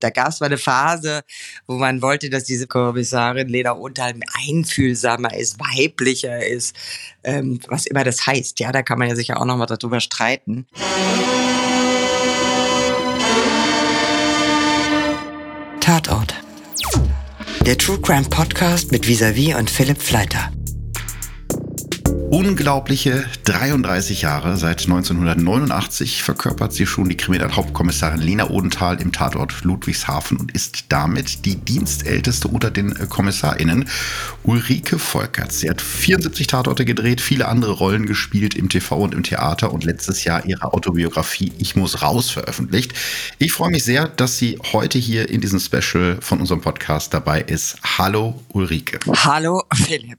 Da gab es mal eine Phase, wo man wollte, dass diese Kommissarin Lena Unterhalb einfühlsamer ist, weiblicher ist, ähm, was immer das heißt. Ja, da kann man ja sicher auch noch mal darüber streiten. Tatort. Der True Crime Podcast mit Visavi und Philipp Fleiter. Unglaubliche 33 Jahre, seit 1989 verkörpert sie schon die Kriminalhauptkommissarin Lena Odenthal im Tatort Ludwigshafen und ist damit die dienstälteste unter den KommissarInnen. Ulrike Volkerts. Sie hat 74 Tatorte gedreht, viele andere Rollen gespielt im TV und im Theater und letztes Jahr ihre Autobiografie Ich muss raus veröffentlicht. Ich freue mich sehr, dass sie heute hier in diesem Special von unserem Podcast dabei ist. Hallo Ulrike. Hallo Philipp.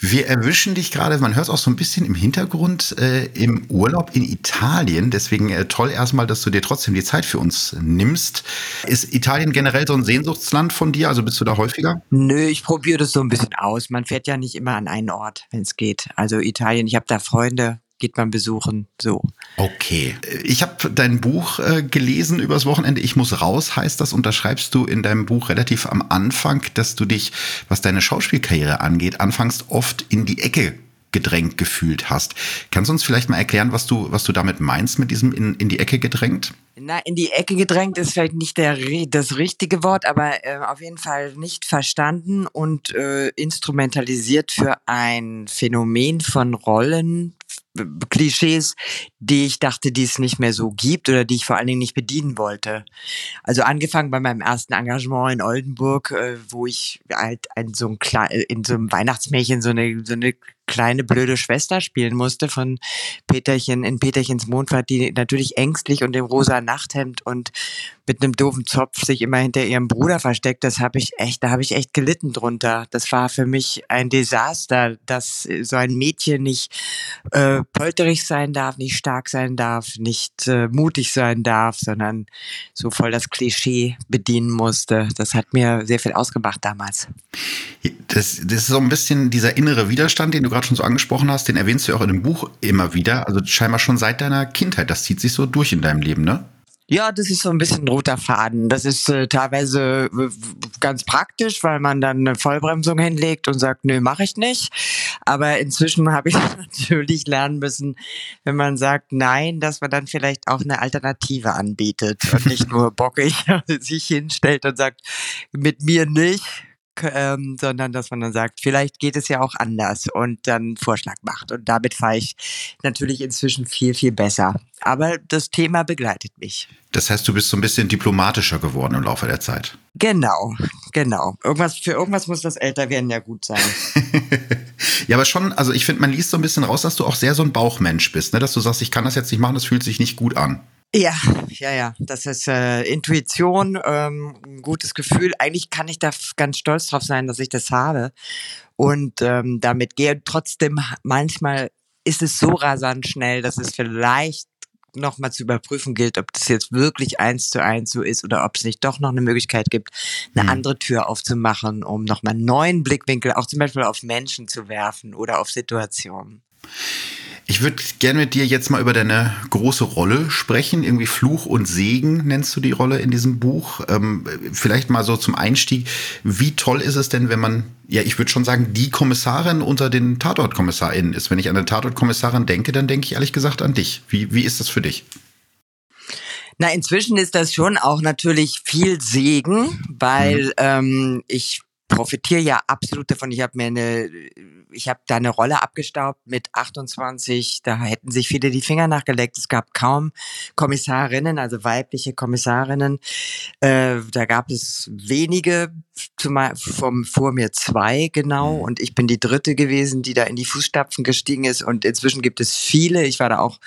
Wir erwischen erwischen dich gerade, man hört es auch so ein bisschen im Hintergrund, äh, im Urlaub in Italien. Deswegen äh, toll erstmal, dass du dir trotzdem die Zeit für uns nimmst. Ist Italien generell so ein Sehnsuchtsland von dir? Also bist du da häufiger? Nö, ich probiere das so ein bisschen aus. Man fährt ja nicht immer an einen Ort, wenn es geht. Also Italien, ich habe da Freunde, geht man besuchen, so. Okay. Ich habe dein Buch äh, gelesen übers Wochenende. Ich muss raus, heißt das. Unterschreibst du in deinem Buch relativ am Anfang, dass du dich, was deine Schauspielkarriere angeht, anfangs oft in die Ecke gedrängt gefühlt hast. Kannst du uns vielleicht mal erklären, was du, was du damit meinst mit diesem in, in die Ecke gedrängt? Na, in die Ecke gedrängt ist vielleicht nicht der, das richtige Wort, aber äh, auf jeden Fall nicht verstanden und äh, instrumentalisiert für ein Phänomen von Rollen, Klischees, die ich dachte, die es nicht mehr so gibt oder die ich vor allen Dingen nicht bedienen wollte. Also angefangen bei meinem ersten Engagement in Oldenburg, äh, wo ich halt in so, einem in so einem Weihnachtsmärchen so eine, so eine kleine blöde Schwester spielen musste von Peterchen in Peterchens Mondfahrt, die natürlich ängstlich und im rosa Nachthemd und mit einem doofen Zopf sich immer hinter ihrem Bruder versteckt. Das habe ich echt, da habe ich echt gelitten drunter. Das war für mich ein Desaster, dass so ein Mädchen nicht äh, polterig sein darf, nicht stark sein darf, nicht äh, mutig sein darf, sondern so voll das Klischee bedienen musste. Das hat mir sehr viel ausgemacht damals. Das, das ist so ein bisschen dieser innere Widerstand, den du gerade schon so angesprochen hast, den erwähnst du ja auch in dem Buch immer wieder. Also scheinbar schon seit deiner Kindheit. Das zieht sich so durch in deinem Leben, ne? Ja, das ist so ein bisschen ein roter Faden. Das ist äh, teilweise ganz praktisch, weil man dann eine Vollbremsung hinlegt und sagt, nö, mache ich nicht. Aber inzwischen habe ich natürlich lernen müssen, wenn man sagt nein, dass man dann vielleicht auch eine Alternative anbietet und nicht nur bockig sich hinstellt und sagt, mit mir nicht, ähm, sondern dass man dann sagt, vielleicht geht es ja auch anders und dann einen Vorschlag macht. Und damit fahre ich natürlich inzwischen viel, viel besser. Aber das Thema begleitet mich. Das heißt, du bist so ein bisschen diplomatischer geworden im Laufe der Zeit. Genau, genau. Irgendwas, für irgendwas muss das Älterwerden ja gut sein. ja, aber schon, also ich finde, man liest so ein bisschen raus, dass du auch sehr so ein Bauchmensch bist, ne? dass du sagst, ich kann das jetzt nicht machen, das fühlt sich nicht gut an. Ja, ja, ja. Das ist äh, Intuition, ähm, ein gutes Gefühl. Eigentlich kann ich da ganz stolz drauf sein, dass ich das habe und ähm, damit gehe. Trotzdem manchmal ist es so rasant schnell, dass es vielleicht nochmal zu überprüfen gilt, ob das jetzt wirklich eins zu eins so ist oder ob es nicht doch noch eine Möglichkeit gibt, eine mhm. andere Tür aufzumachen, um nochmal einen neuen Blickwinkel auch zum Beispiel auf Menschen zu werfen oder auf Situationen. Ich würde gerne mit dir jetzt mal über deine große Rolle sprechen. Irgendwie Fluch und Segen nennst du die Rolle in diesem Buch. Ähm, vielleicht mal so zum Einstieg. Wie toll ist es denn, wenn man, ja, ich würde schon sagen, die Kommissarin unter den Tatortkommissarinnen ist? Wenn ich an eine Tatortkommissarin denke, dann denke ich ehrlich gesagt an dich. Wie, wie ist das für dich? Na, inzwischen ist das schon auch natürlich viel Segen, weil mhm. ähm, ich profitiere ja absolut davon. Ich habe mir eine, ich habe da eine Rolle abgestaubt mit 28. Da hätten sich viele die Finger nachgelegt. Es gab kaum Kommissarinnen, also weibliche Kommissarinnen. Äh, da gab es wenige, zumal vom, vor mir zwei genau. Und ich bin die dritte gewesen, die da in die Fußstapfen gestiegen ist. Und inzwischen gibt es viele. Ich war da auch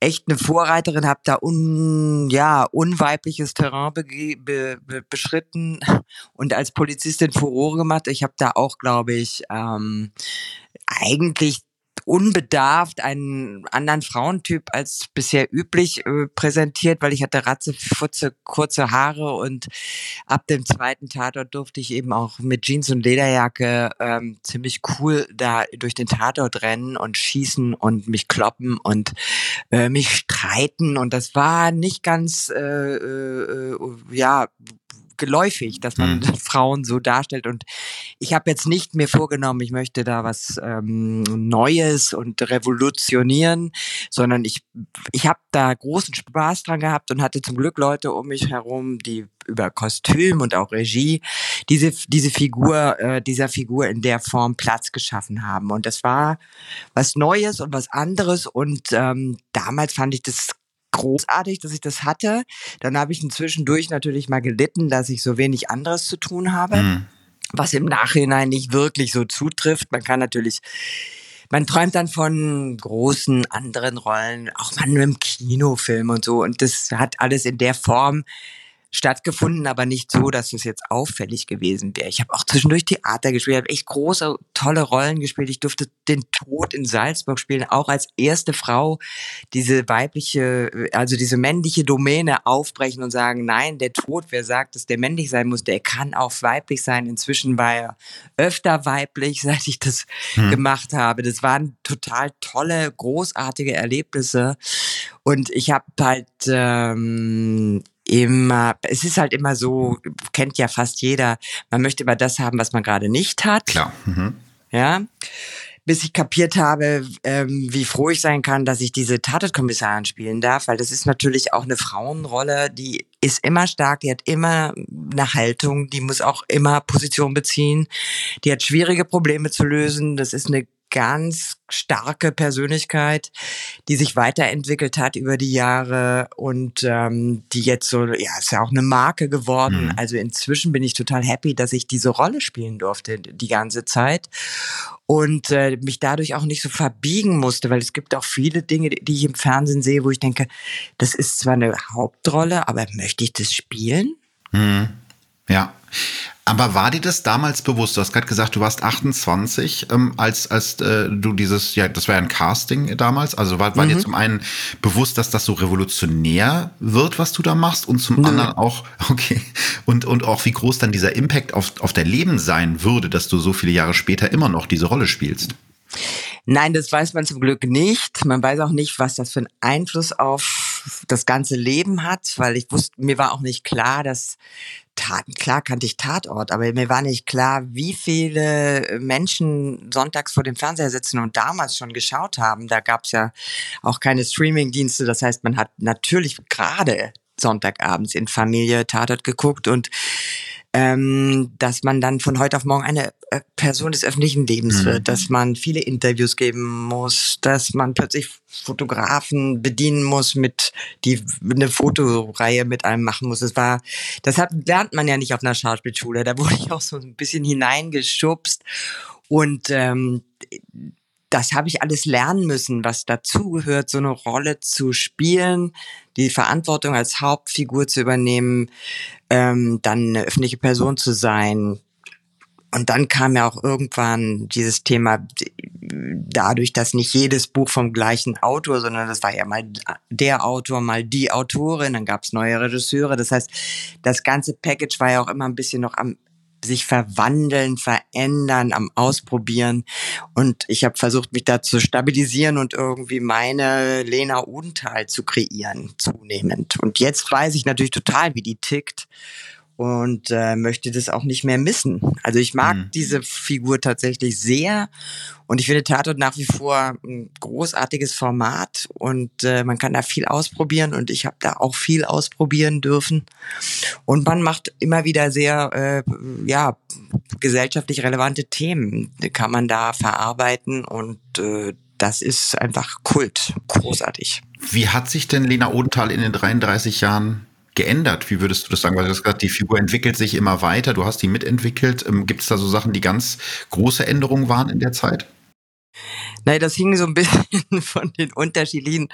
echt eine Vorreiterin, habe da un, ja, unweibliches Terrain be, be, be, beschritten und als Polizistin Furore gemacht. Ich habe da auch, glaube ich, ähm, eigentlich unbedarft einen anderen Frauentyp als bisher üblich äh, präsentiert, weil ich hatte ratze, futze, kurze Haare und ab dem zweiten Tatort durfte ich eben auch mit Jeans und Lederjacke ähm, ziemlich cool da durch den Tatort rennen und schießen und mich kloppen und äh, mich streiten. Und das war nicht ganz äh, äh, ja geläufig, dass man mhm. Frauen so darstellt. Und ich habe jetzt nicht mir vorgenommen, ich möchte da was ähm, Neues und revolutionieren, sondern ich, ich habe da großen Spaß dran gehabt und hatte zum Glück Leute um mich herum, die über Kostüm und auch Regie diese diese Figur äh, dieser Figur in der Form Platz geschaffen haben und das war was Neues und was anderes und ähm, damals fand ich das großartig, dass ich das hatte. Dann habe ich inzwischen durch natürlich mal gelitten, dass ich so wenig anderes zu tun habe, mhm. was im Nachhinein nicht wirklich so zutrifft. Man kann natürlich man träumt dann von großen anderen Rollen, auch mal nur im Kinofilm und so. Und das hat alles in der Form stattgefunden, aber nicht so, dass es jetzt auffällig gewesen wäre. Ich habe auch zwischendurch Theater gespielt, habe echt große, tolle Rollen gespielt. Ich durfte den Tod in Salzburg spielen, auch als erste Frau diese weibliche, also diese männliche Domäne aufbrechen und sagen, nein, der Tod, wer sagt, dass der männlich sein muss, der kann auch weiblich sein. Inzwischen war er öfter weiblich, seit ich das hm. gemacht habe. Das waren total tolle, großartige Erlebnisse. Und ich habe halt ähm, immer, es ist halt immer so, kennt ja fast jeder, man möchte immer das haben, was man gerade nicht hat. Klar. Mhm. Ja. Bis ich kapiert habe, ähm, wie froh ich sein kann, dass ich diese Tatortkommissarin spielen darf, weil das ist natürlich auch eine Frauenrolle, die ist immer stark, die hat immer eine Haltung, die muss auch immer Position beziehen, die hat schwierige Probleme zu lösen, das ist eine ganz starke Persönlichkeit, die sich weiterentwickelt hat über die Jahre und ähm, die jetzt so, ja, ist ja auch eine Marke geworden. Mhm. Also inzwischen bin ich total happy, dass ich diese Rolle spielen durfte die ganze Zeit und äh, mich dadurch auch nicht so verbiegen musste, weil es gibt auch viele Dinge, die ich im Fernsehen sehe, wo ich denke, das ist zwar eine Hauptrolle, aber möchte ich das spielen? Mhm. Ja. Aber war dir das damals bewusst? Du hast gerade gesagt, du warst 28, ähm, als, als äh, du dieses, ja, das war ja ein Casting damals. Also war, war mhm. dir zum einen bewusst, dass das so revolutionär wird, was du da machst, und zum Nö. anderen auch, okay, und, und auch wie groß dann dieser Impact auf, auf dein Leben sein würde, dass du so viele Jahre später immer noch diese Rolle spielst? Nein, das weiß man zum Glück nicht. Man weiß auch nicht, was das für einen Einfluss auf das ganze Leben hat, weil ich wusste, mir war auch nicht klar, dass Taten, klar kannte ich Tatort, aber mir war nicht klar, wie viele Menschen sonntags vor dem Fernseher sitzen und damals schon geschaut haben. Da gab es ja auch keine Streaming-Dienste. Das heißt, man hat natürlich gerade Sonntagabends in Familie Tatort geguckt und ähm, dass man dann von heute auf morgen eine äh, Person des öffentlichen Lebens mhm. wird, dass man viele Interviews geben muss, dass man plötzlich Fotografen bedienen muss, mit die eine Fotoreihe mit einem machen muss. Das war, das hat, lernt man ja nicht auf einer Schauspielschule. Da wurde ich auch so ein bisschen hineingeschubst und ähm, das habe ich alles lernen müssen, was dazugehört, so eine Rolle zu spielen, die Verantwortung als Hauptfigur zu übernehmen, ähm, dann eine öffentliche Person zu sein. Und dann kam ja auch irgendwann dieses Thema, dadurch, dass nicht jedes Buch vom gleichen Autor, sondern das war ja mal der Autor, mal die Autorin, dann gab es neue Regisseure. Das heißt, das ganze Package war ja auch immer ein bisschen noch am sich verwandeln, verändern, am Ausprobieren. Und ich habe versucht, mich da zu stabilisieren und irgendwie meine Lena Unthal zu kreieren, zunehmend. Und jetzt weiß ich natürlich total, wie die tickt und äh, möchte das auch nicht mehr missen. Also ich mag mhm. diese Figur tatsächlich sehr und ich finde Tatort nach wie vor ein großartiges Format und äh, man kann da viel ausprobieren und ich habe da auch viel ausprobieren dürfen und man macht immer wieder sehr äh, ja gesellschaftlich relevante Themen, kann man da verarbeiten und äh, das ist einfach Kult, großartig. Wie hat sich denn Lena Odenthal in den 33 Jahren geändert? Wie würdest du das sagen? Weil du hast gesagt, die Figur entwickelt sich immer weiter, du hast die mitentwickelt. Ähm, Gibt es da so Sachen, die ganz große Änderungen waren in der Zeit? Nein, das hing so ein bisschen von den unterschiedlichen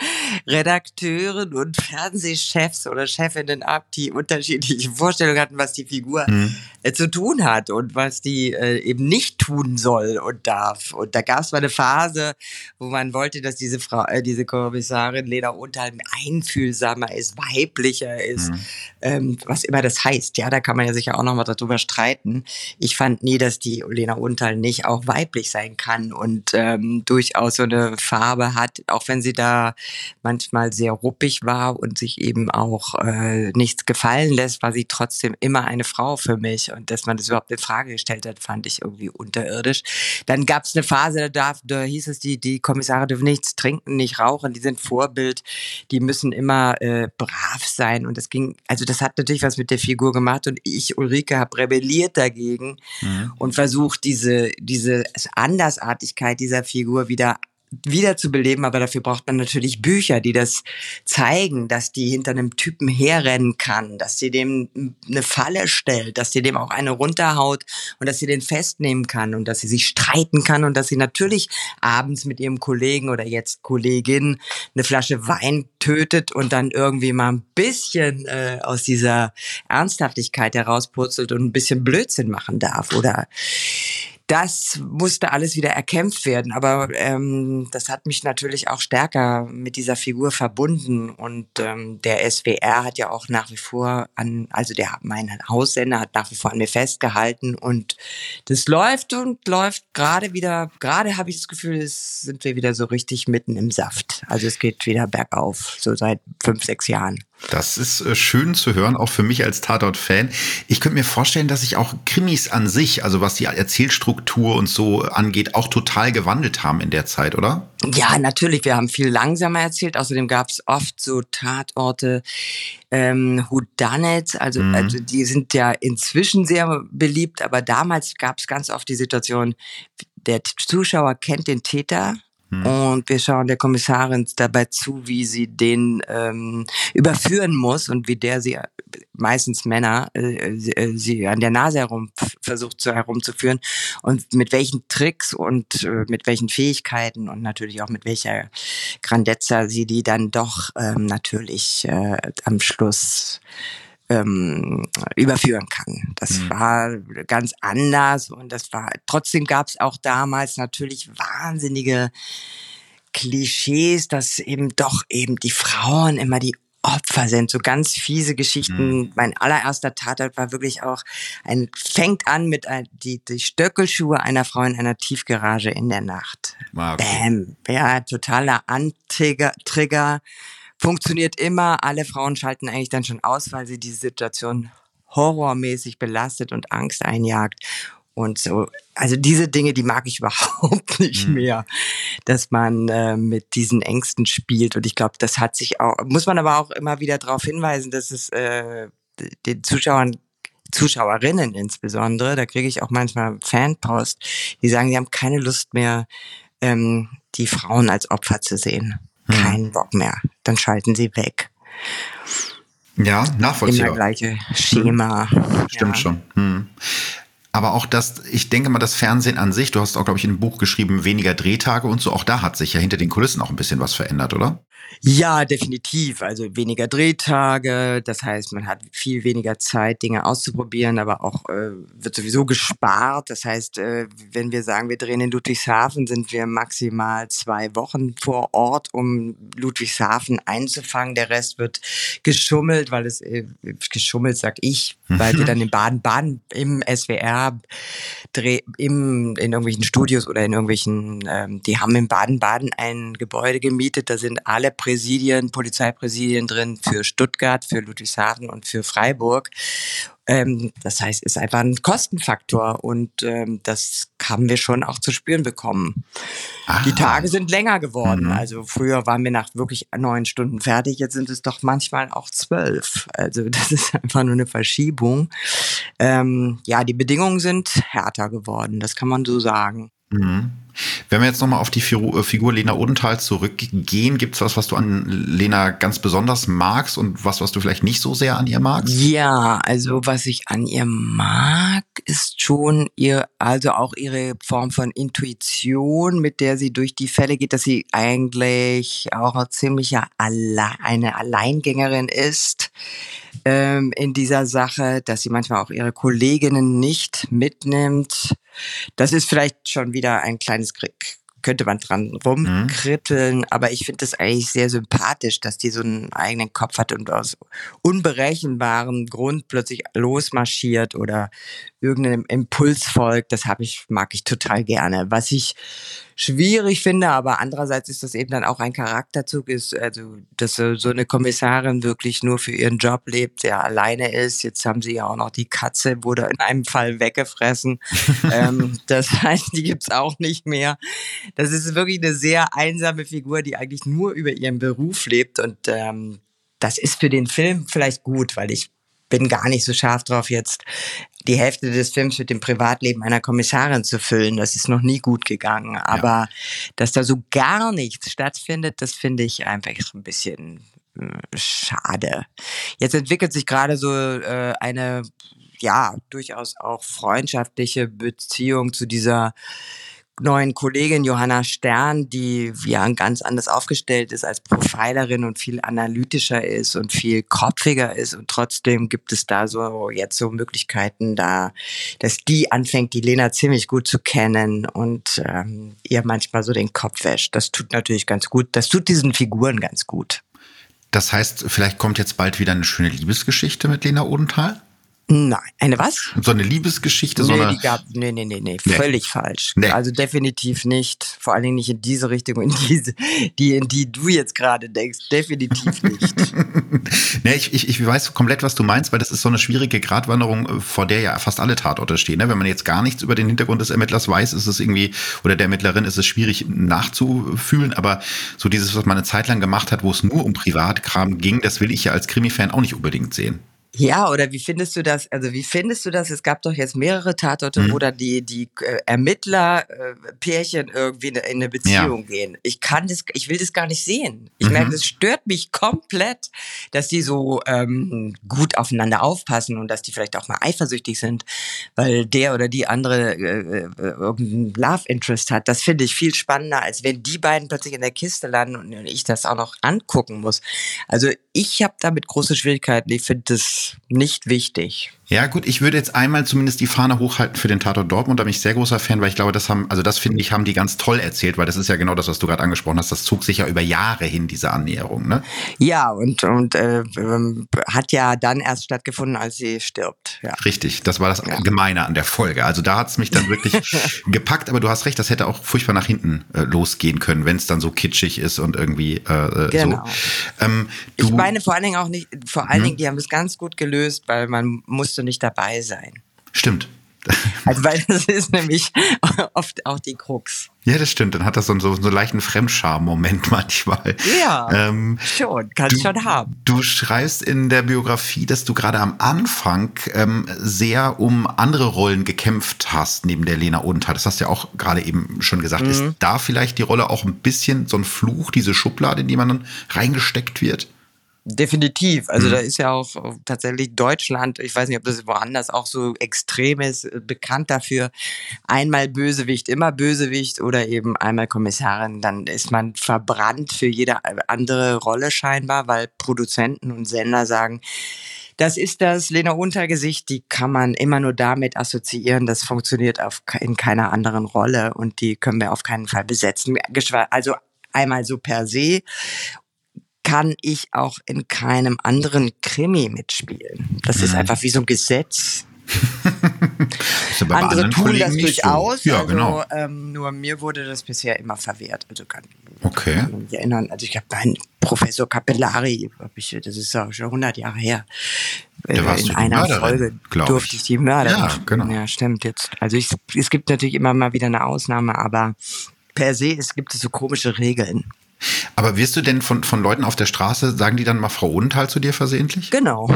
Redakteuren und Fernsehchefs oder Chefinnen ab, die unterschiedliche Vorstellungen hatten, was die Figur mhm. äh, zu tun hat und was die äh, eben nicht tun soll und darf. Und da gab es mal eine Phase, wo man wollte, dass diese Frau, äh, diese Kommissarin Lena Unterhalb einfühlsamer ist, weiblicher ist, mhm. ähm, was immer das heißt. Ja, da kann man ja sicher auch nochmal darüber streiten. Ich fand nie, dass die Lena Unterhalb nicht auch weiblich sein kann und ähm, durchaus so eine Farbe hat, auch wenn sie da manchmal sehr ruppig war und sich eben auch äh, nichts gefallen lässt, war sie trotzdem immer eine Frau für mich. Und dass man das überhaupt in Frage gestellt hat, fand ich irgendwie unterirdisch. Dann gab es eine Phase, da, da hieß es, die, die Kommissare dürfen nichts trinken, nicht rauchen, die sind Vorbild, die müssen immer äh, brav sein. Und das ging, also das hat natürlich was mit der Figur gemacht und ich, Ulrike, habe rebelliert dagegen mhm. und versucht, diese, diese Andersartigkeit dieser Figur wieder wieder zu beleben, aber dafür braucht man natürlich Bücher, die das zeigen, dass die hinter einem Typen herrennen kann, dass sie dem eine Falle stellt, dass sie dem auch eine runterhaut und dass sie den festnehmen kann und dass sie sich streiten kann und dass sie natürlich abends mit ihrem Kollegen oder jetzt Kollegin eine Flasche Wein tötet und dann irgendwie mal ein bisschen äh, aus dieser Ernsthaftigkeit herauspurzelt und ein bisschen Blödsinn machen darf oder das musste alles wieder erkämpft werden. Aber ähm, das hat mich natürlich auch stärker mit dieser Figur verbunden. Und ähm, der SWR hat ja auch nach wie vor an, also der mein Haussender hat nach wie vor an mir festgehalten. Und das läuft und läuft gerade wieder, gerade habe ich das Gefühl, es sind wir wieder so richtig mitten im Saft. Also es geht wieder bergauf, so seit fünf, sechs Jahren. Das ist äh, schön zu hören, auch für mich als Tatort-Fan. Ich könnte mir vorstellen, dass sich auch Krimis an sich, also was die Erzählstruktur und so angeht, auch total gewandelt haben in der Zeit, oder? Ja, natürlich. Wir haben viel langsamer erzählt. Außerdem gab es oft so Tatorte, ähm, Whodunit, also, mhm. also die sind ja inzwischen sehr beliebt, aber damals gab es ganz oft die Situation, der Zuschauer kennt den Täter, hm. Und wir schauen der Kommissarin dabei zu, wie sie den ähm, überführen muss und wie der sie, meistens Männer, äh, sie, äh, sie an der Nase herum versucht zu, herumzuführen und mit welchen Tricks und äh, mit welchen Fähigkeiten und natürlich auch mit welcher Grandezza sie die dann doch ähm, natürlich äh, am Schluss ähm, überführen kann. Das mhm. war ganz anders und das war trotzdem gab es auch damals natürlich wahnsinnige Klischees, dass eben doch eben die Frauen immer die Opfer sind, so ganz fiese Geschichten. Mhm. Mein allererster Tatort war wirklich auch ein, fängt an mit ein, die, die Stöckelschuhe einer Frau in einer Tiefgarage in der Nacht. Ah, okay. Bam. Ja, totaler Antrigger, Trigger funktioniert immer. Alle Frauen schalten eigentlich dann schon aus, weil sie diese Situation horrormäßig belastet und Angst einjagt. Und so, also diese Dinge, die mag ich überhaupt nicht mhm. mehr, dass man äh, mit diesen Ängsten spielt. Und ich glaube, das hat sich auch, muss man aber auch immer wieder darauf hinweisen, dass es äh, den Zuschauern Zuschauerinnen insbesondere, da kriege ich auch manchmal Fanpost, die sagen, sie haben keine Lust mehr, ähm, die Frauen als Opfer zu sehen. Hm. Keinen Bock mehr. Dann schalten sie weg. Ja, nachvollziehbar. Immer gleiche Schema. Hm. Stimmt ja. schon. Hm. Aber auch das, ich denke mal, das Fernsehen an sich, du hast auch, glaube ich, in einem Buch geschrieben, weniger Drehtage und so, auch da hat sich ja hinter den Kulissen auch ein bisschen was verändert, oder? Ja, definitiv. Also weniger Drehtage, das heißt, man hat viel weniger Zeit, Dinge auszuprobieren, aber auch äh, wird sowieso gespart. Das heißt, äh, wenn wir sagen, wir drehen in Ludwigshafen, sind wir maximal zwei Wochen vor Ort, um Ludwigshafen einzufangen. Der Rest wird geschummelt, weil es äh, geschummelt, sag ich, weil wir dann in Baden-Baden im SWR dreh, im, in irgendwelchen Studios oder in irgendwelchen, ähm, die haben in Baden-Baden ein Gebäude gemietet, da sind alle Präsidien, Polizeipräsidien drin für Stuttgart, für Ludwigshafen und für Freiburg. Ähm, das heißt, ist einfach ein Kostenfaktor und ähm, das haben wir schon auch zu spüren bekommen. Aha. Die Tage sind länger geworden. Mhm. Also früher waren wir nach wirklich neun Stunden fertig, jetzt sind es doch manchmal auch zwölf. Also das ist einfach nur eine Verschiebung. Ähm, ja, die Bedingungen sind härter geworden, das kann man so sagen. Mhm. Wenn wir jetzt nochmal auf die äh, Figur Lena Odenthal zurückgehen, gibt es was, was du an Lena ganz besonders magst und was, was du vielleicht nicht so sehr an ihr magst? Ja, also was ich an ihr mag, ist schon ihr, also auch ihre Form von Intuition, mit der sie durch die Fälle geht, dass sie eigentlich auch ziemlich eine Alleingängerin ist ähm, in dieser Sache, dass sie manchmal auch ihre Kolleginnen nicht mitnimmt. Das ist vielleicht schon wieder ein kleines Krieg könnte man dran rumkritteln, mhm. aber ich finde es eigentlich sehr sympathisch, dass die so einen eigenen Kopf hat und aus unberechenbarem Grund plötzlich losmarschiert oder irgendeinem Impuls folgt. Das habe ich, mag ich total gerne. Was ich schwierig finde, aber andererseits ist das eben dann auch ein Charakterzug, ist, also, dass so eine Kommissarin wirklich nur für ihren Job lebt, der alleine ist. Jetzt haben sie ja auch noch die Katze, wurde in einem Fall weggefressen. ähm, das heißt, die gibt's auch nicht mehr. Das ist wirklich eine sehr einsame Figur, die eigentlich nur über ihren Beruf lebt und ähm, das ist für den Film vielleicht gut, weil ich bin gar nicht so scharf drauf, jetzt die Hälfte des Films mit dem Privatleben einer Kommissarin zu füllen. Das ist noch nie gut gegangen. Aber ja. dass da so gar nichts stattfindet, das finde ich einfach ein bisschen äh, schade. Jetzt entwickelt sich gerade so äh, eine ja durchaus auch freundschaftliche Beziehung zu dieser neuen Kollegin Johanna Stern, die ja ganz anders aufgestellt ist als Profilerin und viel analytischer ist und viel kopfiger ist und trotzdem gibt es da so jetzt so Möglichkeiten da, dass die anfängt, die Lena ziemlich gut zu kennen und ähm, ihr manchmal so den Kopf wäscht. Das tut natürlich ganz gut. Das tut diesen Figuren ganz gut. Das heißt, vielleicht kommt jetzt bald wieder eine schöne Liebesgeschichte mit Lena Odenthal? Nein, eine was? So eine Liebesgeschichte, so nee, eine. Die gab, nee, nee, nee, nee, völlig nee. falsch. Nee. Also definitiv nicht. Vor allen Dingen nicht in diese Richtung, in diese, die, in die du jetzt gerade denkst. Definitiv nicht. nee, ich, ich, ich weiß komplett, was du meinst, weil das ist so eine schwierige Gratwanderung, vor der ja fast alle Tatorte stehen. Ne? Wenn man jetzt gar nichts über den Hintergrund des Ermittlers weiß, ist es irgendwie, oder der Ermittlerin ist es schwierig nachzufühlen, aber so dieses, was man eine Zeit lang gemacht hat, wo es nur um Privatkram ging, das will ich ja als Krimi-Fan auch nicht unbedingt sehen. Ja, oder wie findest du das? Also wie findest du das? Es gab doch jetzt mehrere Tatorte, mhm. wo da die die äh, Ermittler-Pärchen äh, irgendwie in, eine Beziehung ja. gehen. Ich kann das, ich will das gar nicht sehen. Ich mhm. merke, das stört mich komplett, dass die so ähm, gut aufeinander aufpassen und dass die vielleicht auch mal eifersüchtig sind, weil der oder die andere äh, äh irgendeinen Love Interest hat. Das finde ich viel spannender, als wenn die beiden plötzlich in der Kiste landen und ich das auch noch angucken muss. Also ich habe damit große Schwierigkeiten. Ich finde das nicht wichtig. Ja, gut, ich würde jetzt einmal zumindest die Fahne hochhalten für den Tatort Dortmund. Da bin ich sehr großer Fan, weil ich glaube, das haben, also das finde ich, haben die ganz toll erzählt, weil das ist ja genau das, was du gerade angesprochen hast. Das zog sich ja über Jahre hin, diese Annäherung, ne? Ja, und, und äh, ähm, hat ja dann erst stattgefunden, als sie stirbt. Ja. Richtig, das war das ja. Gemeine an der Folge. Also da hat es mich dann wirklich gepackt, aber du hast recht, das hätte auch furchtbar nach hinten äh, losgehen können, wenn es dann so kitschig ist und irgendwie äh, äh genau. so. Ähm, ich meine vor allen Dingen auch nicht, vor allen hm? Dingen, die haben es ganz gut gelöst, weil man muss musste nicht dabei sein. Stimmt. Also, weil das ist nämlich oft auch die Krux. Ja, das stimmt. Dann hat das so, so, so einen leichten Fremdscham-Moment manchmal. Ja, ähm, schon. Kannst schon haben. Du schreibst in der Biografie, dass du gerade am Anfang ähm, sehr um andere Rollen gekämpft hast, neben der Lena Odenthal. Das hast du ja auch gerade eben schon gesagt. Mhm. Ist da vielleicht die Rolle auch ein bisschen so ein Fluch, diese Schublade, in die man dann reingesteckt wird? Definitiv. Also mhm. da ist ja auch tatsächlich Deutschland, ich weiß nicht, ob das woanders auch so extrem ist, äh, bekannt dafür, einmal Bösewicht, immer Bösewicht oder eben einmal Kommissarin, dann ist man verbrannt für jede andere Rolle scheinbar, weil Produzenten und Sender sagen, das ist das Lena Untergesicht, die kann man immer nur damit assoziieren, das funktioniert auf, in keiner anderen Rolle und die können wir auf keinen Fall besetzen. Also einmal so per se kann ich auch in keinem anderen Krimi mitspielen. Das ist mhm. einfach wie so ein Gesetz. Andere tun Kollegen das durchaus. So. Ja, also, genau. Ähm, nur mir wurde das bisher immer verwehrt. Also kann, okay. kann mich erinnern. Also ich habe meinen Professor Capellari, ich, das ist auch schon 100 Jahre her. Da warst in einer Mörderin, Folge durfte ich die Mörderin. Ja, genau. Ja, stimmt jetzt. Also ich, es gibt natürlich immer mal wieder eine Ausnahme, aber per se es gibt es so komische Regeln. Aber wirst du denn von, von Leuten auf der Straße, sagen die dann mal Frau Odenthal zu dir versehentlich? Genau.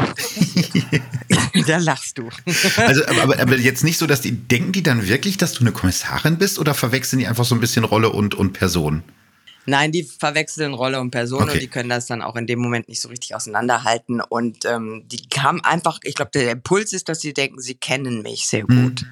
da lachst du. Also, aber, aber jetzt nicht so, dass die, denken die dann wirklich, dass du eine Kommissarin bist oder verwechseln die einfach so ein bisschen Rolle und, und Person? Nein, die verwechseln Rolle und Person okay. und die können das dann auch in dem Moment nicht so richtig auseinanderhalten. Und ähm, die haben einfach, ich glaube, der Impuls ist, dass sie denken, sie kennen mich sehr gut. Hm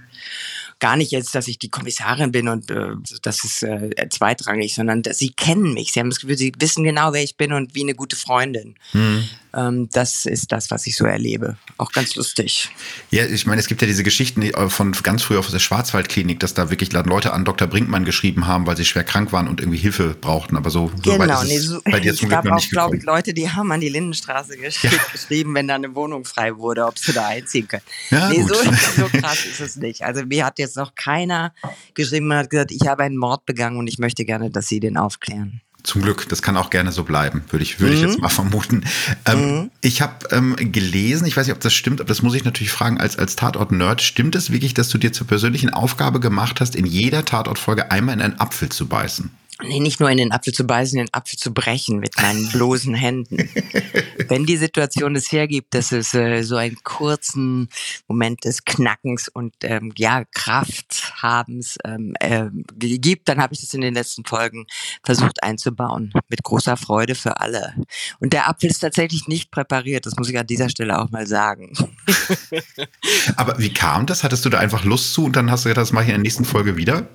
gar nicht jetzt, dass ich die Kommissarin bin und äh, das ist äh, zweitrangig, sondern dass sie kennen mich. Sie haben das Gefühl, sie wissen genau, wer ich bin und wie eine gute Freundin. Mhm. Ähm, das ist das, was ich so erlebe. Auch ganz lustig. Ja, ich meine, es gibt ja diese Geschichten äh, von ganz früh aus der Schwarzwaldklinik, dass da wirklich Leute an Dr. Brinkmann geschrieben haben, weil sie schwer krank waren und irgendwie Hilfe brauchten. Aber so, so genau, weit ist nee, so, bei dir zum Glück noch nicht glaube ich, Leute, die haben an die Lindenstraße gesch ja. geschrieben, wenn da eine Wohnung frei wurde, ob sie da einziehen können. Ja, nee, so, so krass ist es nicht. Also mir hat jetzt jetzt noch keiner geschrieben hat gesagt, ich habe einen Mord begangen und ich möchte gerne, dass Sie den aufklären. Zum Glück, das kann auch gerne so bleiben, würde ich, würde mhm. ich jetzt mhm. mal vermuten. Ähm, mhm. Ich habe ähm, gelesen, ich weiß nicht, ob das stimmt, aber das muss ich natürlich fragen, als, als Tatort-Nerd, stimmt es wirklich, dass du dir zur persönlichen Aufgabe gemacht hast, in jeder Tatortfolge einmal in einen Apfel zu beißen? Nee, nicht nur in den Apfel zu beißen, den Apfel zu brechen mit meinen bloßen Händen. Wenn die Situation es hergibt, dass es äh, so einen kurzen Moment des Knackens und ähm, ja Krafthabens ähm, äh, gibt, dann habe ich das in den letzten Folgen versucht einzubauen. Mit großer Freude für alle. Und der Apfel ist tatsächlich nicht präpariert, das muss ich an dieser Stelle auch mal sagen. Aber wie kam das? Hattest du da einfach Lust zu und dann hast du gedacht, das mache ich in der nächsten Folge wieder?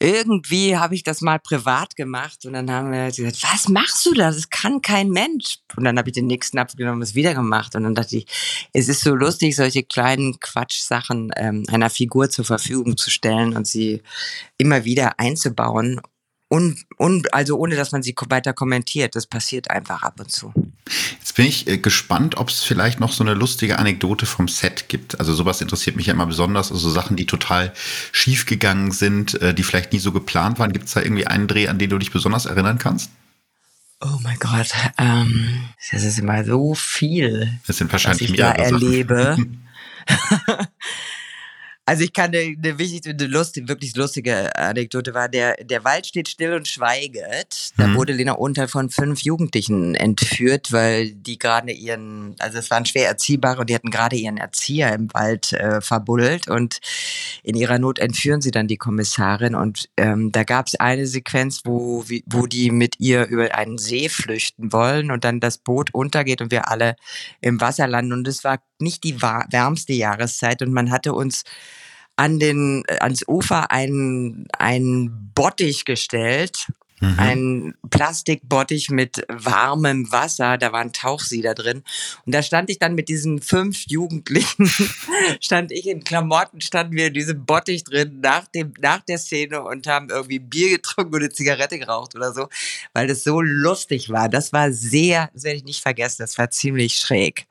Irgendwie habe ich das mal privat gemacht und dann haben wir gesagt, was machst du da? Das kann kein Mensch. Und dann habe ich den nächsten abgenommen und es wieder gemacht. Und dann dachte ich, es ist so lustig, solche kleinen Quatschsachen ähm, einer Figur zur Verfügung zu stellen und sie immer wieder einzubauen. Und, und also ohne dass man sie weiter kommentiert. Das passiert einfach ab und zu. Jetzt bin ich äh, gespannt, ob es vielleicht noch so eine lustige Anekdote vom Set gibt. Also sowas interessiert mich ja immer besonders. Also Sachen, die total schief gegangen sind, äh, die vielleicht nie so geplant waren. Gibt es da irgendwie einen Dreh, an den du dich besonders erinnern kannst? Oh mein Gott, ähm, das ist immer so viel, das sind wahrscheinlich was ich da erlebe. Also ich kann eine, eine wichtige, eine lustige, wirklich lustige Anekdote war, der, der Wald steht still und schweiget. Da mhm. wurde Lena Unter von fünf Jugendlichen entführt, weil die gerade ihren, also es waren schwer erziehbare und die hatten gerade ihren Erzieher im Wald äh, verbuddelt und in ihrer Not entführen sie dann die Kommissarin und ähm, da gab es eine Sequenz, wo, wo die mit ihr über einen See flüchten wollen und dann das Boot untergeht und wir alle im Wasser landen und es war nicht die wärmste Jahreszeit und man hatte uns an den, äh, ans Ufer einen, einen Bottich gestellt Mhm. Ein Plastikbottich mit warmem Wasser, da waren Tauchsieder drin. Und da stand ich dann mit diesen fünf Jugendlichen, stand ich in Klamotten, standen wir in diesem Bottich drin nach, dem, nach der Szene und haben irgendwie Bier getrunken und eine Zigarette geraucht oder so, weil das so lustig war. Das war sehr, das werde ich nicht vergessen, das war ziemlich schräg.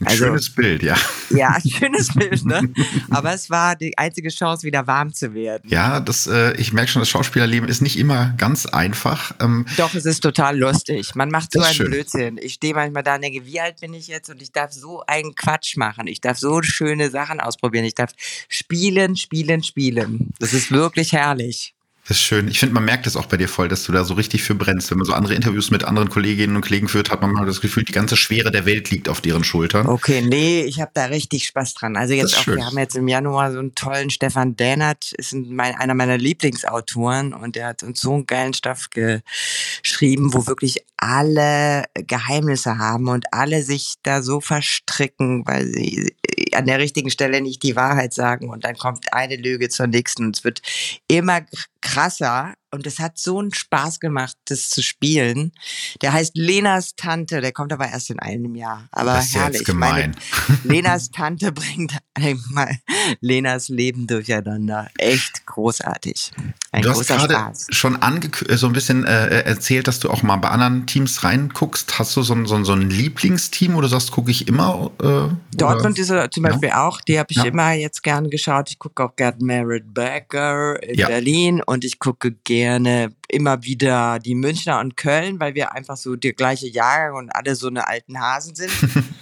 Ein also, schönes Bild, ja. Ja, ein schönes Bild, ne? Aber es war die einzige Chance, wieder warm zu werden. Ja, das, äh, ich merke schon, das Schauspielerleben ist nicht immer ganz einfach einfach. Ähm, Doch, es ist total lustig. Man macht so einen schön. Blödsinn. Ich stehe manchmal da und denke, wie alt bin ich jetzt? Und ich darf so einen Quatsch machen. Ich darf so schöne Sachen ausprobieren. Ich darf spielen, spielen, spielen. Das ist wirklich herrlich. Das ist schön. Ich finde, man merkt es auch bei dir voll, dass du da so richtig für brennst. Wenn man so andere Interviews mit anderen Kolleginnen und Kollegen führt, hat man mal das Gefühl, die ganze Schwere der Welt liegt auf deren Schultern. Okay, nee, ich habe da richtig Spaß dran. Also jetzt auch, schön. wir haben jetzt im Januar so einen tollen Stefan Dähnert, ist mein, einer meiner Lieblingsautoren und der hat uns so einen geilen Stoff geschrieben, wo wirklich alle Geheimnisse haben und alle sich da so verstricken, weil sie an der richtigen Stelle nicht die Wahrheit sagen und dann kommt eine Lüge zur nächsten und es wird immer krasser und es hat so einen Spaß gemacht, das zu spielen. Der heißt Lenas Tante, der kommt aber erst in einem Jahr. Aber das ist herrlich. Jetzt gemein. Meine, Lenas Tante bringt einmal Lenas Leben durcheinander. Echt großartig. Ein du hast gerade schon äh, so ein bisschen äh, erzählt, dass du auch mal bei anderen Teams reinguckst. Hast du so ein, so ein, so ein Lieblingsteam oder sagst, gucke ich immer? Äh, Dortmund ist zum Beispiel ja. auch, die habe ich ja. immer jetzt gerne geschaut. Ich gucke auch gerne Merit Becker in ja. Berlin und ich gucke gerne immer wieder die Münchner und Köln, weil wir einfach so der gleiche Jahrgang und alle so eine alten Hasen sind.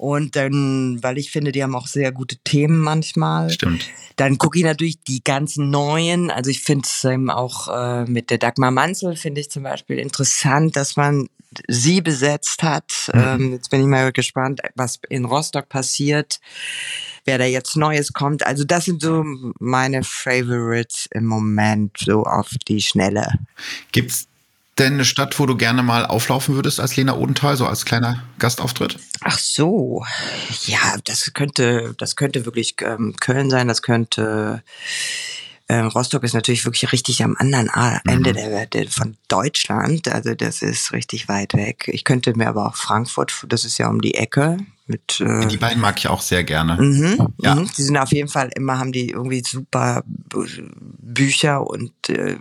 Und dann, weil ich finde, die haben auch sehr gute Themen manchmal. Stimmt. Dann gucke ich natürlich die ganzen neuen. Also ich finde es ähm, auch äh, mit der Dagmar Manzel, finde ich zum Beispiel interessant, dass man sie besetzt hat. Mhm. Ähm, jetzt bin ich mal gespannt, was in Rostock passiert, wer da jetzt Neues kommt. Also das sind so meine Favorites im Moment, so auf die Schnelle. Gibt's denn eine Stadt, wo du gerne mal auflaufen würdest als Lena Odenthal, so als kleiner Gastauftritt? Ach so, ja, das könnte, das könnte wirklich ähm, Köln sein, das könnte ähm, Rostock ist natürlich wirklich richtig am anderen Ende mhm. der, der, von Deutschland. Also das ist richtig weit weg. Ich könnte mir aber auch Frankfurt, das ist ja um die Ecke. Mit, äh, die beiden mag ich auch sehr gerne. Mhm, ja. Mhm. Die sind auf jeden Fall immer, haben die irgendwie super Bücher und äh,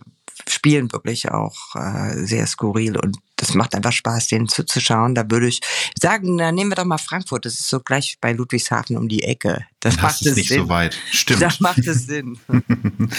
spielen wirklich auch äh, sehr skurril und das macht einfach Spaß, denen zuzuschauen. Da würde ich sagen, dann nehmen wir doch mal Frankfurt. Das ist so gleich bei Ludwigshafen um die Ecke. Das, das macht ist es nicht Sinn. so weit. Stimmt. Das macht es Sinn.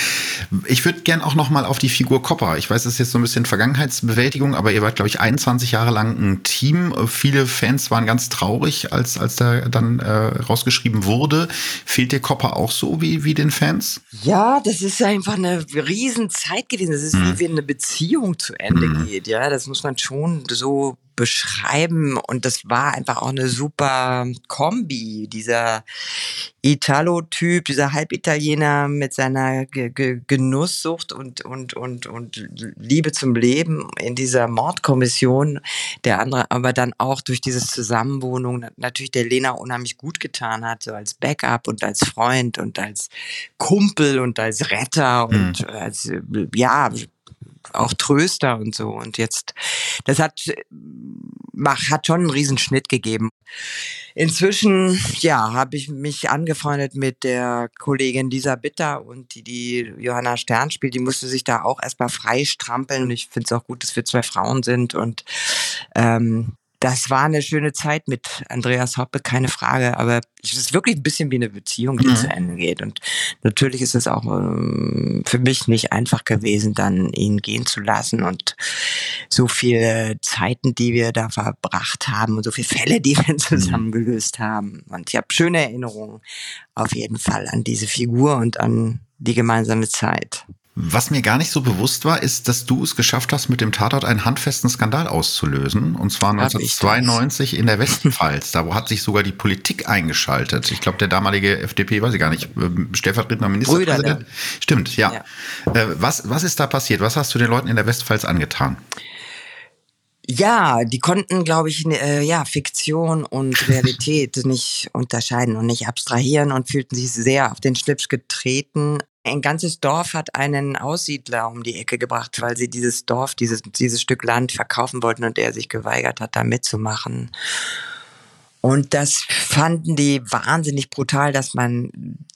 ich würde gern auch noch mal auf die Figur Kopper. Ich weiß, das ist jetzt so ein bisschen Vergangenheitsbewältigung, aber ihr wart, glaube ich, 21 Jahre lang ein Team. Viele Fans waren ganz traurig, als, als da dann äh, rausgeschrieben wurde. Fehlt dir Kopper auch so wie, wie den Fans? Ja, das ist einfach eine Riesenzeit gewesen. Das ist mhm. wie wenn eine Beziehung zu Ende mhm. geht. Ja, das muss man schon so beschreiben. Und das war einfach auch eine super Kombi, dieser Italo-Typ, dieser Halbitaliener mit seiner G G Genusssucht und, und, und, und Liebe zum Leben in dieser Mordkommission, der andere aber dann auch durch dieses Zusammenwohnung natürlich der Lena unheimlich gut getan hat, so als Backup und als Freund und als Kumpel und als Retter und mhm. als, ja, auch Tröster und so. Und jetzt, das hat, hat schon einen Riesenschnitt gegeben. Inzwischen, ja, habe ich mich angefreundet mit der Kollegin Lisa Bitter und die, die Johanna Stern spielt. Die musste sich da auch erstmal frei strampeln. Und ich finde es auch gut, dass wir zwei Frauen sind. Und ähm, das war eine schöne Zeit mit Andreas Hoppe, keine Frage. Aber es ist wirklich ein bisschen wie eine Beziehung, die mhm. zu Ende geht. Und natürlich ist es auch ähm, für mich nicht einfach gewesen, dann ihn gehen zu lassen und so viele Zeiten, die wir da verbracht haben und so viele Fälle, die wir mhm. zusammen gelöst haben. Und ich habe schöne Erinnerungen auf jeden Fall an diese Figur und an die gemeinsame Zeit. Was mir gar nicht so bewusst war, ist, dass du es geschafft hast, mit dem Tatort einen handfesten Skandal auszulösen. Und zwar 1992 in der Westpfalz. Da hat sich sogar die Politik eingeschaltet. Ich glaube, der damalige FDP, weiß ich gar nicht, ähm, stellvertretender Ministerpräsident. Brüder, Stimmt, ja. ja. Äh, was, was ist da passiert? Was hast du den Leuten in der Westpfalz angetan? Ja, die konnten, glaube ich, äh, ja, Fiktion und Realität nicht unterscheiden und nicht abstrahieren und fühlten sich sehr auf den Schlips getreten. Ein ganzes Dorf hat einen Aussiedler um die Ecke gebracht, weil sie dieses Dorf, dieses, dieses Stück Land verkaufen wollten und der sich geweigert hat, da mitzumachen. Und das fanden die wahnsinnig brutal, dass man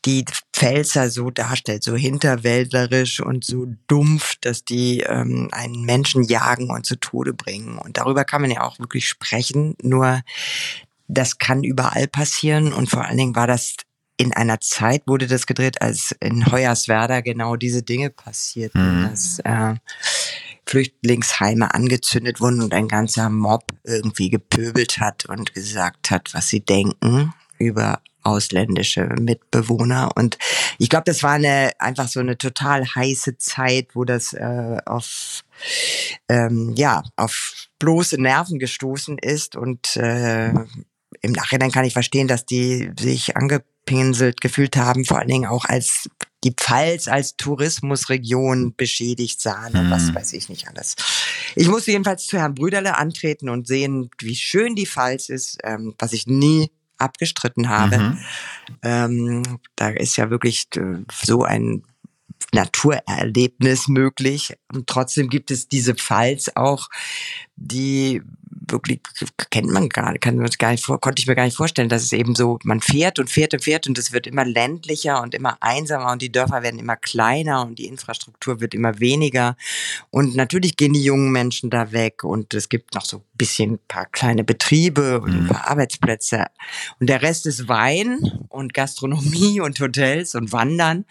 die Pfälzer so darstellt, so hinterwäldlerisch und so dumpf, dass die ähm, einen Menschen jagen und zu Tode bringen. Und darüber kann man ja auch wirklich sprechen. Nur das kann überall passieren und vor allen Dingen war das in einer Zeit wurde das gedreht, als in Hoyerswerda genau diese Dinge passierten, mhm. dass äh, Flüchtlingsheime angezündet wurden und ein ganzer Mob irgendwie gepöbelt hat und gesagt hat, was sie denken über ausländische Mitbewohner. Und ich glaube, das war eine einfach so eine total heiße Zeit, wo das äh, auf ähm, ja auf bloße Nerven gestoßen ist und äh, im Nachhinein kann ich verstehen, dass die sich ange angepinselt gefühlt haben, vor allen Dingen auch als die Pfalz als Tourismusregion beschädigt sahen und was mhm. weiß ich nicht alles. Ich musste jedenfalls zu Herrn Brüderle antreten und sehen, wie schön die Pfalz ist, ähm, was ich nie abgestritten habe. Mhm. Ähm, da ist ja wirklich äh, so ein Naturerlebnis möglich. Und trotzdem gibt es diese Pfalz auch, die wirklich kennt man gar nicht, kann man gar nicht vor, konnte ich mir gar nicht vorstellen, dass es eben so, man fährt und fährt und fährt und es wird immer ländlicher und immer einsamer und die Dörfer werden immer kleiner und die Infrastruktur wird immer weniger. Und natürlich gehen die jungen Menschen da weg und es gibt noch so ein bisschen ein paar kleine Betriebe und ein mhm. paar Arbeitsplätze. Und der Rest ist Wein und Gastronomie und Hotels und Wandern.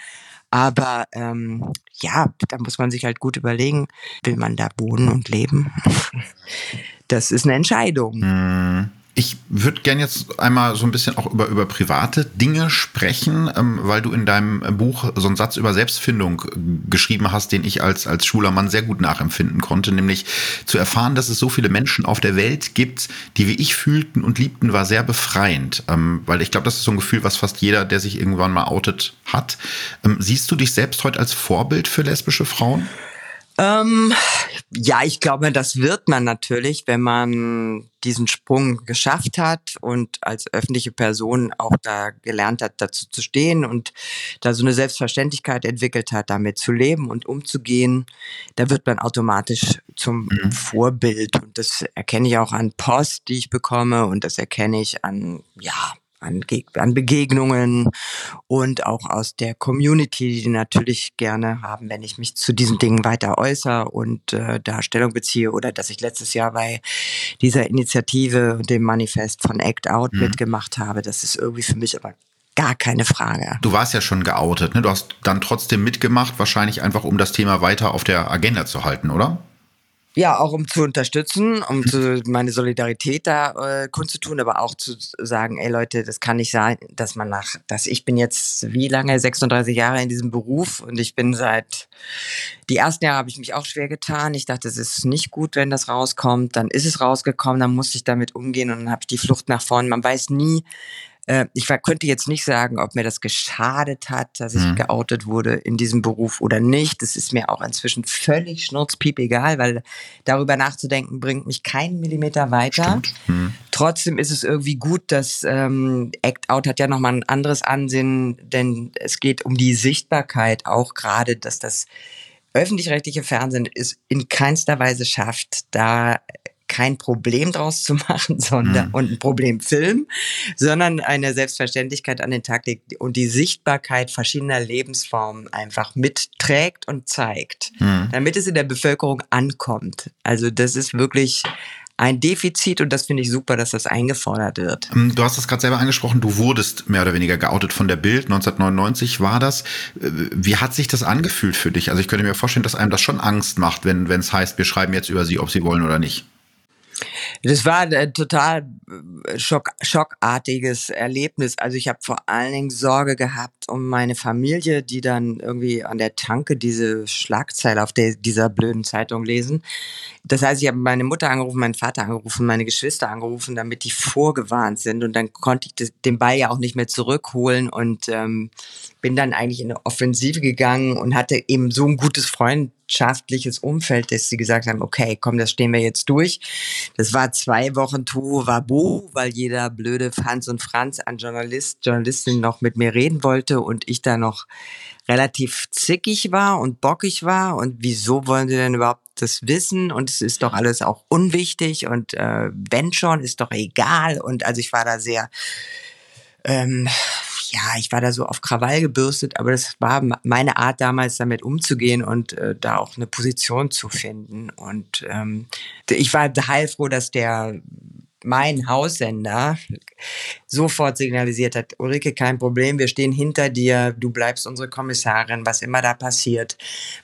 Aber ähm, ja, da muss man sich halt gut überlegen, will man da wohnen und leben? Das ist eine Entscheidung. Hm. Ich würde gern jetzt einmal so ein bisschen auch über, über private Dinge sprechen, ähm, weil du in deinem Buch so einen Satz über Selbstfindung geschrieben hast, den ich als, als schwuler Mann sehr gut nachempfinden konnte, nämlich zu erfahren, dass es so viele Menschen auf der Welt gibt, die wie ich fühlten und liebten, war sehr befreiend, ähm, weil ich glaube, das ist so ein Gefühl, was fast jeder, der sich irgendwann mal outet, hat. Ähm, siehst du dich selbst heute als Vorbild für lesbische Frauen? Ähm, ja, ich glaube, das wird man natürlich, wenn man diesen Sprung geschafft hat und als öffentliche Person auch da gelernt hat, dazu zu stehen und da so eine Selbstverständlichkeit entwickelt hat, damit zu leben und umzugehen, da wird man automatisch zum mhm. Vorbild. Und das erkenne ich auch an Post, die ich bekomme und das erkenne ich an, ja, an, an Begegnungen und auch aus der Community, die natürlich gerne haben, wenn ich mich zu diesen Dingen weiter äußere und äh, da Stellung beziehe oder dass ich letztes Jahr bei dieser Initiative, dem Manifest von Act Out mhm. mitgemacht habe. Das ist irgendwie für mich aber Gar keine Frage. Du warst ja schon geoutet, ne? Du hast dann trotzdem mitgemacht, wahrscheinlich einfach, um das Thema weiter auf der Agenda zu halten, oder? Ja, auch um zu unterstützen, um zu, meine Solidarität da äh, kundzutun, aber auch zu sagen, ey Leute, das kann nicht sein, dass man nach, dass ich bin jetzt wie lange, 36 Jahre in diesem Beruf und ich bin seit, die ersten Jahre habe ich mich auch schwer getan. Ich dachte, es ist nicht gut, wenn das rauskommt. Dann ist es rausgekommen, dann musste ich damit umgehen und dann habe ich die Flucht nach vorne. Man weiß nie, äh, ich könnte jetzt nicht sagen, ob mir das geschadet hat, dass ich mhm. geoutet wurde in diesem Beruf oder nicht. Das ist mir auch inzwischen völlig schnurzpiep egal, weil darüber nachzudenken bringt mich keinen Millimeter weiter. Mhm. Trotzdem ist es irgendwie gut, dass ähm, Act Out hat ja nochmal ein anderes Ansinnen, denn es geht um die Sichtbarkeit auch gerade, dass das öffentlich-rechtliche Fernsehen es in keinster Weise schafft, da kein Problem draus zu machen, sondern mhm. und ein Problemfilm, sondern eine Selbstverständlichkeit an den Tag legt und die Sichtbarkeit verschiedener Lebensformen einfach mitträgt und zeigt, mhm. damit es in der Bevölkerung ankommt. Also das ist wirklich ein Defizit und das finde ich super, dass das eingefordert wird. Ähm, du hast es gerade selber angesprochen, du wurdest mehr oder weniger geoutet von der Bild. 1999 war das. Äh, wie hat sich das angefühlt für dich? Also ich könnte mir vorstellen, dass einem das schon Angst macht, wenn es heißt, wir schreiben jetzt über sie, ob sie wollen oder nicht. Das war ein total äh, schock, schockartiges Erlebnis. Also ich habe vor allen Dingen Sorge gehabt um meine Familie, die dann irgendwie an der Tanke diese Schlagzeile auf der, dieser blöden Zeitung lesen. Das heißt, ich habe meine Mutter angerufen, meinen Vater angerufen, meine Geschwister angerufen, damit die vorgewarnt sind. Und dann konnte ich den Ball ja auch nicht mehr zurückholen und ähm, bin dann eigentlich in eine Offensive gegangen und hatte eben so ein gutes freundschaftliches Umfeld, dass sie gesagt haben, okay, komm, das stehen wir jetzt durch. Das war zwei Wochen Tohu Wabu, weil jeder blöde Franz und Franz an Journalist, Journalistin noch mit mir reden wollte und ich da noch relativ zickig war und bockig war. Und wieso wollen sie denn überhaupt das wissen? Und es ist doch alles auch unwichtig und äh, wenn schon, ist doch egal. Und also ich war da sehr ähm, ja, ich war da so auf Krawall gebürstet, aber das war meine Art damals damit umzugehen und äh, da auch eine Position zu finden. Und ähm, ich war heilfroh, dass der mein Haussender sofort signalisiert hat, Ulrike, kein Problem, wir stehen hinter dir, du bleibst unsere Kommissarin, was immer da passiert,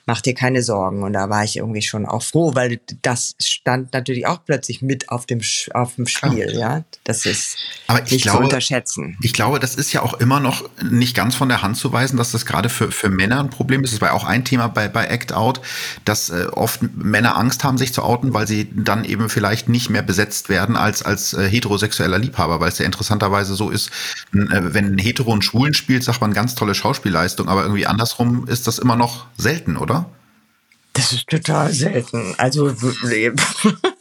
mach dir keine Sorgen. Und da war ich irgendwie schon auch froh, weil das stand natürlich auch plötzlich mit auf dem, auf dem Spiel, ja. ja? Das ist Aber nicht glaube, zu unterschätzen. Ich glaube, das ist ja auch immer noch nicht ganz von der Hand zu weisen, dass das gerade für, für Männer ein Problem ist. Das war ja auch ein Thema bei, bei Act Out, dass äh, oft Männer Angst haben, sich zu outen, weil sie dann eben vielleicht nicht mehr besetzt werden als als äh, heterosexueller Liebhaber, weil es ja interessanterweise so ist, äh, wenn ein Hetero einen Schwulen spielt, sagt man ganz tolle Schauspielleistung, aber irgendwie andersrum ist das immer noch selten, oder? Das ist total selten. Also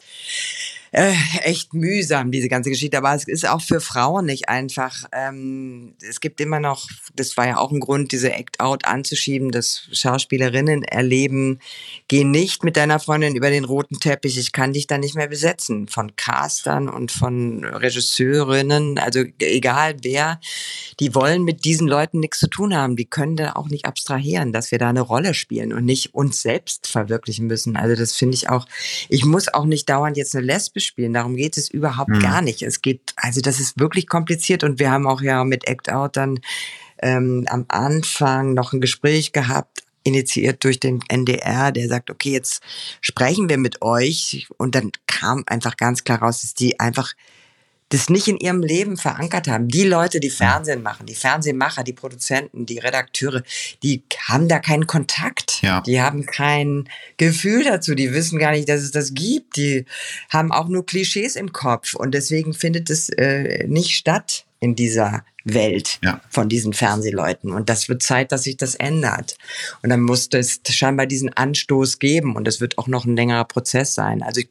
äh, echt mühsam, diese ganze Geschichte. Aber es ist auch für Frauen nicht einfach. Ähm, es gibt immer noch, das war ja auch ein Grund, diese Act-Out anzuschieben, dass Schauspielerinnen erleben, geh nicht mit deiner Freundin über den roten Teppich, ich kann dich da nicht mehr besetzen. Von Castern und von Regisseurinnen, also egal wer, die wollen mit diesen Leuten nichts zu tun haben. Die können da auch nicht abstrahieren, dass wir da eine Rolle spielen und nicht uns selbst verwirklichen müssen. Also das finde ich auch, ich muss auch nicht dauernd jetzt eine Lesbe bespielen. Darum geht es überhaupt mhm. gar nicht. Es geht, also das ist wirklich kompliziert und wir haben auch ja mit Act Out dann ähm, am Anfang noch ein Gespräch gehabt, initiiert durch den NDR, der sagt, okay, jetzt sprechen wir mit euch. Und dann kam einfach ganz klar raus, dass die einfach das nicht in ihrem Leben verankert haben. Die Leute, die Fernsehen machen, die Fernsehmacher, die Produzenten, die Redakteure, die haben da keinen Kontakt. Ja. Die haben kein Gefühl dazu. Die wissen gar nicht, dass es das gibt. Die haben auch nur Klischees im Kopf. Und deswegen findet es äh, nicht statt in dieser Welt ja. von diesen Fernsehleuten. Und das wird Zeit, dass sich das ändert. Und dann muss es scheinbar diesen Anstoß geben. Und das wird auch noch ein längerer Prozess sein. Also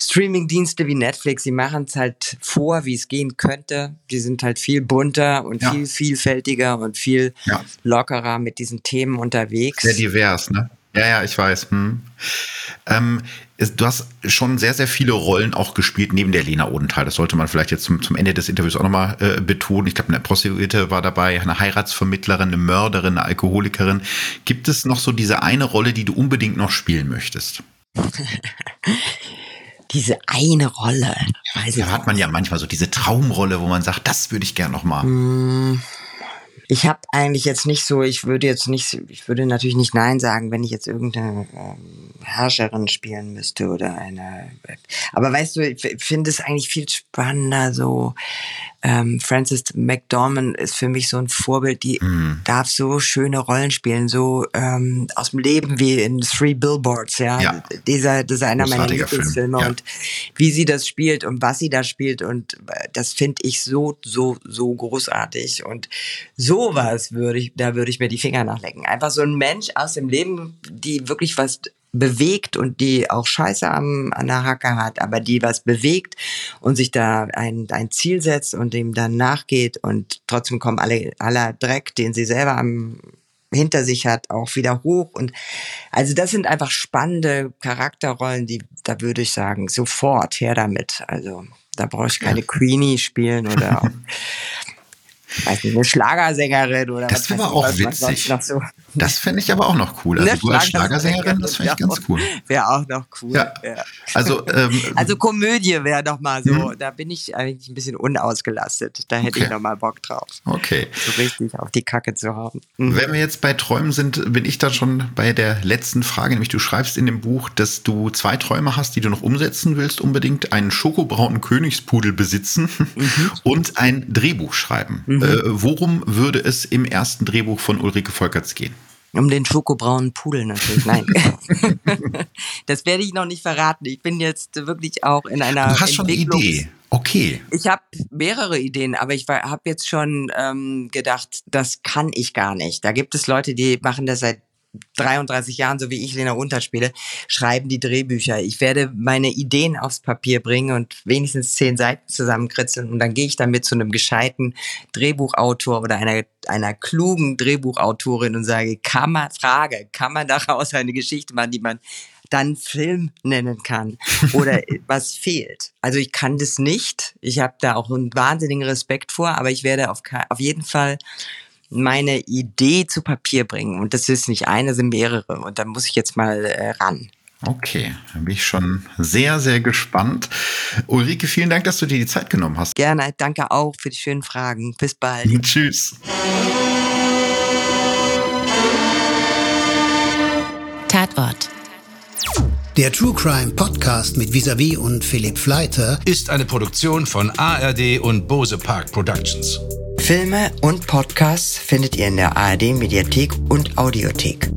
Streamingdienste wie Netflix, die machen es halt vor, wie es gehen könnte. Die sind halt viel bunter und ja. viel vielfältiger und viel ja. lockerer mit diesen Themen unterwegs. Sehr divers, ne? Ja, ja, ich weiß. Hm. Ähm, du hast schon sehr, sehr viele Rollen auch gespielt neben der Lena Odenthal. Das sollte man vielleicht jetzt zum, zum Ende des Interviews auch nochmal äh, betonen. Ich glaube, eine Prostituierte war dabei, eine Heiratsvermittlerin, eine Mörderin, eine Alkoholikerin. Gibt es noch so diese eine Rolle, die du unbedingt noch spielen möchtest? diese eine Rolle. Da hat man ja manchmal so diese Traumrolle, wo man sagt, das würde ich gern noch mal. Ich habe eigentlich jetzt nicht so, ich würde jetzt nicht, ich würde natürlich nicht Nein sagen, wenn ich jetzt irgendeine ähm, Herrscherin spielen müsste oder eine. Aber weißt du, ich finde es eigentlich viel spannender, so ähm, Frances McDormand ist für mich so ein Vorbild, die mm. darf so schöne Rollen spielen, so ähm, aus dem Leben wie in Three Billboards, ja. ja. Dieser, das ist einer meiner Lieblingsfilme ja. und wie sie das spielt und was sie da spielt und äh, das finde ich so, so, so großartig und sowas würde ich, da würde ich mir die Finger nachlecken. Einfach so ein Mensch aus dem Leben, die wirklich was bewegt und die auch Scheiße am, an der Hacke hat, aber die was bewegt und sich da ein, ein Ziel setzt und dem dann nachgeht und trotzdem kommen alle, aller Dreck, den sie selber am, hinter sich hat, auch wieder hoch. Und also das sind einfach spannende Charakterrollen, die, da würde ich sagen, sofort her damit. Also da brauche ich keine Queenie spielen oder weiß nicht, eine Schlagersängerin oder das was. Das wäre auch was, witzig. Was so. Das fände ich aber auch noch cool. Also du als Schlagersängerin, das fände ich ganz cool. Wäre auch noch cool. Ja. ja. Also, ähm, also Komödie wäre doch mal so, hm. da bin ich eigentlich ein bisschen unausgelastet. Da hätte okay. ich noch mal Bock drauf. Okay. So richtig auf die Kacke zu haben. Mhm. Wenn wir jetzt bei Träumen sind, bin ich dann schon bei der letzten Frage, nämlich du schreibst in dem Buch, dass du zwei Träume hast, die du noch umsetzen willst, unbedingt einen schokobraunen Königspudel besitzen mhm. und ein Drehbuch schreiben. Mhm. Äh, worum würde es im ersten Drehbuch von Ulrike Volkerts gehen? Um den schokobraunen Pudel natürlich. Nein. das werde ich noch nicht verraten. Ich bin jetzt wirklich auch in einer. Du hast schon eine Idee. Okay. Ich habe mehrere Ideen, aber ich habe jetzt schon ähm, gedacht, das kann ich gar nicht. Da gibt es Leute, die machen das seit 33 Jahren, so wie ich Lena runterspiele, schreiben die Drehbücher. Ich werde meine Ideen aufs Papier bringen und wenigstens zehn Seiten zusammenkritzeln und dann gehe ich damit zu einem gescheiten Drehbuchautor oder einer, einer klugen Drehbuchautorin und sage, kann man, Frage, kann man daraus eine Geschichte machen, die man dann Film nennen kann oder was fehlt. Also ich kann das nicht. Ich habe da auch einen wahnsinnigen Respekt vor, aber ich werde auf, auf jeden Fall meine Idee zu Papier bringen. Und das ist nicht eine, sind mehrere. Und da muss ich jetzt mal äh, ran. Okay, da bin ich schon sehr, sehr gespannt. Ulrike, vielen Dank, dass du dir die Zeit genommen hast. Gerne, danke auch für die schönen Fragen. Bis bald. Tschüss. Tatort. Der True Crime Podcast mit Visavi und Philipp Fleiter ist eine Produktion von ARD und Bose Park Productions. Filme und Podcasts findet ihr in der ARD Mediathek und Audiothek.